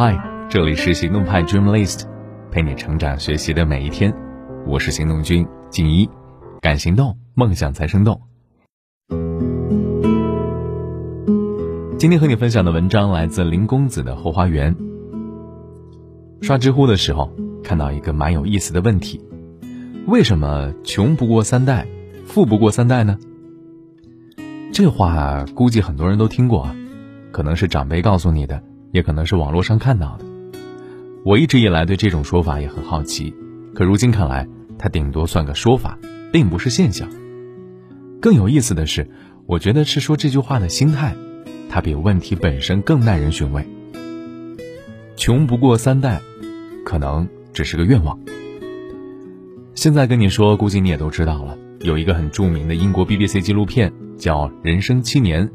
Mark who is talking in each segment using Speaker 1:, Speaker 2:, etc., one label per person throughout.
Speaker 1: 嗨，这里是行动派 Dream List，陪你成长学习的每一天。我是行动君静一，敢行动，梦想才生动。今天和你分享的文章来自林公子的后花园。刷知乎的时候，看到一个蛮有意思的问题：为什么穷不过三代，富不过三代呢？这话估计很多人都听过啊，可能是长辈告诉你的。也可能是网络上看到的。我一直以来对这种说法也很好奇，可如今看来，它顶多算个说法，并不是现象。更有意思的是，我觉得是说这句话的心态，它比问题本身更耐人寻味。穷不过三代，可能只是个愿望。现在跟你说，估计你也都知道了，有一个很著名的英国 BBC 纪录片叫《人生七年》。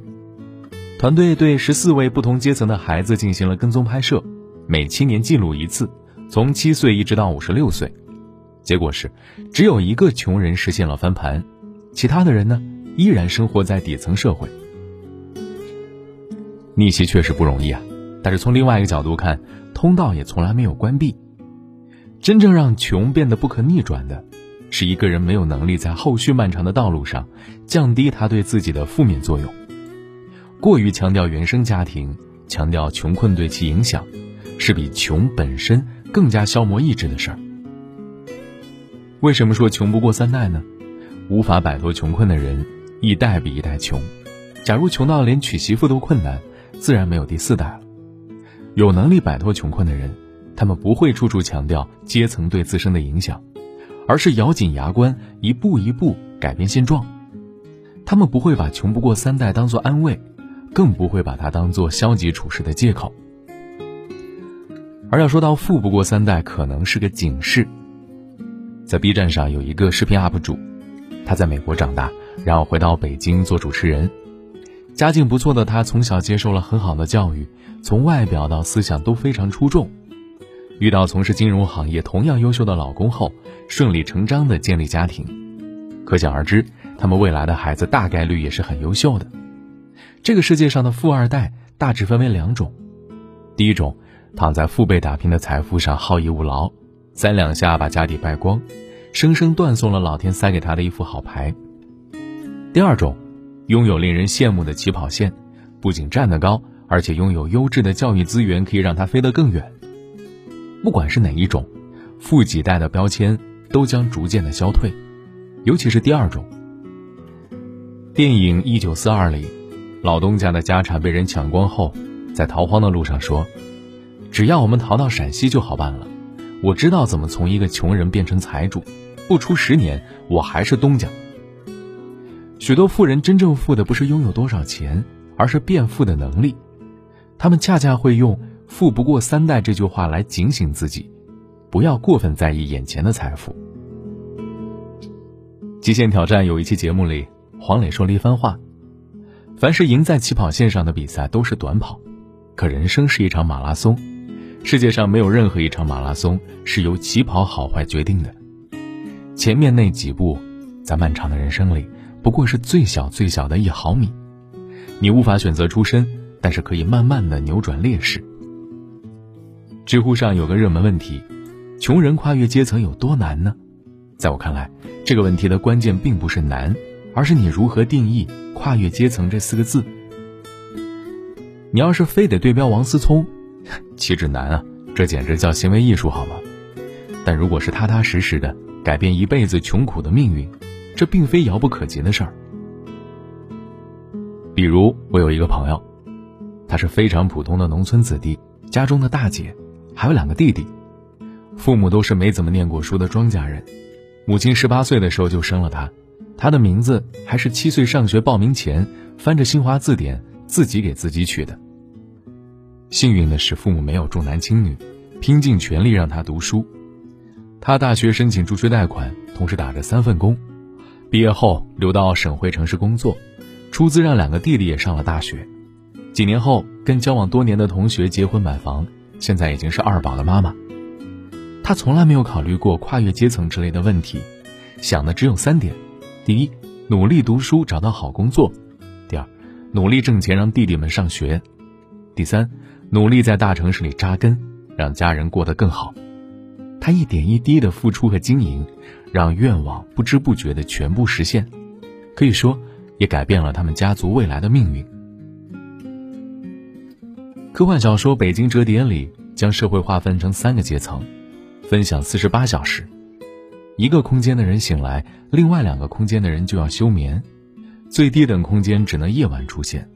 Speaker 1: 团队对十四位不同阶层的孩子进行了跟踪拍摄，每七年记录一次，从七岁一直到五十六岁。结果是，只有一个穷人实现了翻盘，其他的人呢，依然生活在底层社会。逆袭确实不容易啊，但是从另外一个角度看，通道也从来没有关闭。真正让穷变得不可逆转的，是一个人没有能力在后续漫长的道路上降低他对自己的负面作用。过于强调原生家庭，强调穷困对其影响，是比穷本身更加消磨意志的事儿。为什么说穷不过三代呢？无法摆脱穷困的人，一代比一代穷。假如穷到连娶媳妇都困难，自然没有第四代了。有能力摆脱穷困的人，他们不会处处强调阶层对自身的影响，而是咬紧牙关，一步一步改变现状。他们不会把穷不过三代当作安慰。更不会把它当做消极处事的借口，而要说到富不过三代，可能是个警示。在 B 站上有一个视频 UP 主，他在美国长大，然后回到北京做主持人。家境不错的他，从小接受了很好的教育，从外表到思想都非常出众。遇到从事金融行业同样优秀的老公后，顺理成章的建立家庭。可想而知，他们未来的孩子大概率也是很优秀的。这个世界上的富二代大致分为两种，第一种，躺在父辈打拼的财富上好逸恶劳，三两下把家底败光，生生断送了老天塞给他的一副好牌；第二种，拥有令人羡慕的起跑线，不仅站得高，而且拥有优质的教育资源，可以让他飞得更远。不管是哪一种，富几代的标签都将逐渐的消退，尤其是第二种。电影《一九四二》里。老东家的家产被人抢光后，在逃荒的路上说：“只要我们逃到陕西就好办了。我知道怎么从一个穷人变成财主，不出十年，我还是东家。”许多富人真正富的不是拥有多少钱，而是变富的能力。他们恰恰会用“富不过三代”这句话来警醒自己，不要过分在意眼前的财富。极限挑战有一期节目里，黄磊说了一番话。凡是赢在起跑线上的比赛都是短跑，可人生是一场马拉松，世界上没有任何一场马拉松是由起跑好坏决定的。前面那几步，在漫长的人生里，不过是最小最小的一毫米。你无法选择出身，但是可以慢慢的扭转劣势。知乎上有个热门问题：穷人跨越阶层有多难呢？在我看来，这个问题的关键并不是难，而是你如何定义。跨越阶层这四个字，你要是非得对标王思聪，岂止难啊，这简直叫行为艺术好吗？但如果是踏踏实实的改变一辈子穷苦的命运，这并非遥不可及的事儿。比如我有一个朋友，他是非常普通的农村子弟，家中的大姐，还有两个弟弟，父母都是没怎么念过书的庄稼人，母亲十八岁的时候就生了他。他的名字还是七岁上学报名前翻着新华字典自己给自己取的。幸运的是，父母没有重男轻女，拼尽全力让他读书。他大学申请助学贷款，同时打着三份工。毕业后留到省会城市工作，出资让两个弟弟也上了大学。几年后，跟交往多年的同学结婚买房，现在已经是二宝的妈妈。他从来没有考虑过跨越阶层之类的问题，想的只有三点。第一，努力读书，找到好工作；第二，努力挣钱，让弟弟们上学；第三，努力在大城市里扎根，让家人过得更好。他一点一滴的付出和经营，让愿望不知不觉的全部实现，可以说也改变了他们家族未来的命运。科幻小说《北京折叠》里将社会划分成三个阶层，分享四十八小时。一个空间的人醒来，另外两个空间的人就要休眠，最低等空间只能夜晚出现，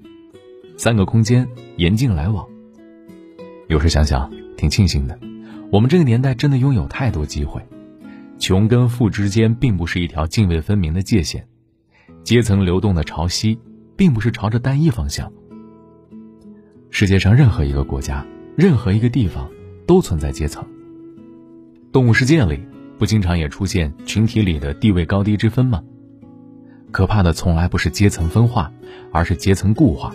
Speaker 1: 三个空间严禁来往。有时想想，挺庆幸的，我们这个年代真的拥有太多机会，穷跟富之间并不是一条泾渭分明的界限，阶层流动的潮汐，并不是朝着单一方向。世界上任何一个国家，任何一个地方，都存在阶层。动物世界里。不经常也出现群体里的地位高低之分吗？可怕的从来不是阶层分化，而是阶层固化。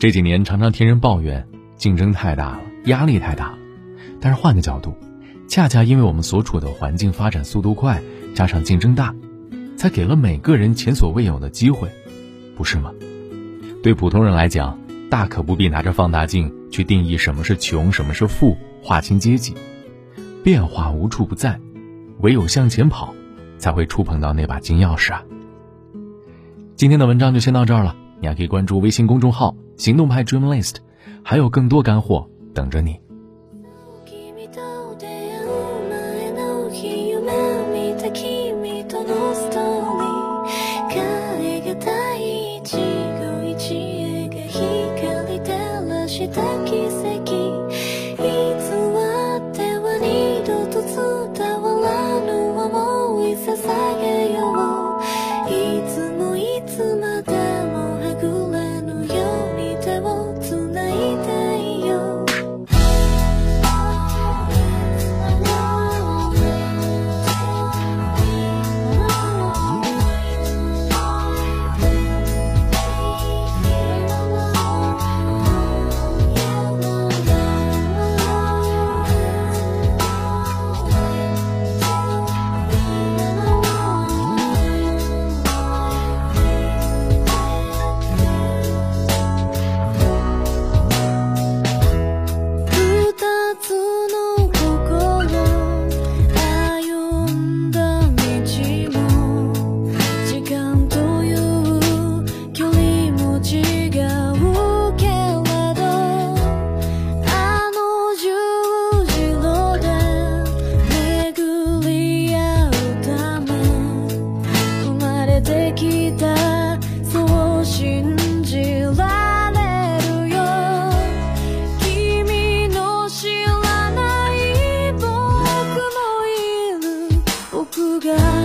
Speaker 1: 这几年常常听人抱怨竞争太大了，压力太大了。但是换个角度，恰恰因为我们所处的环境发展速度快，加上竞争大，才给了每个人前所未有的机会，不是吗？对普通人来讲，大可不必拿着放大镜去定义什么是穷，什么是富，划清阶级。变化无处不在，唯有向前跑，才会触碰到那把金钥匙啊！今天的文章就先到这儿了，你还可以关注微信公众号“行动派 Dream List”，还有更多干货等着你。歌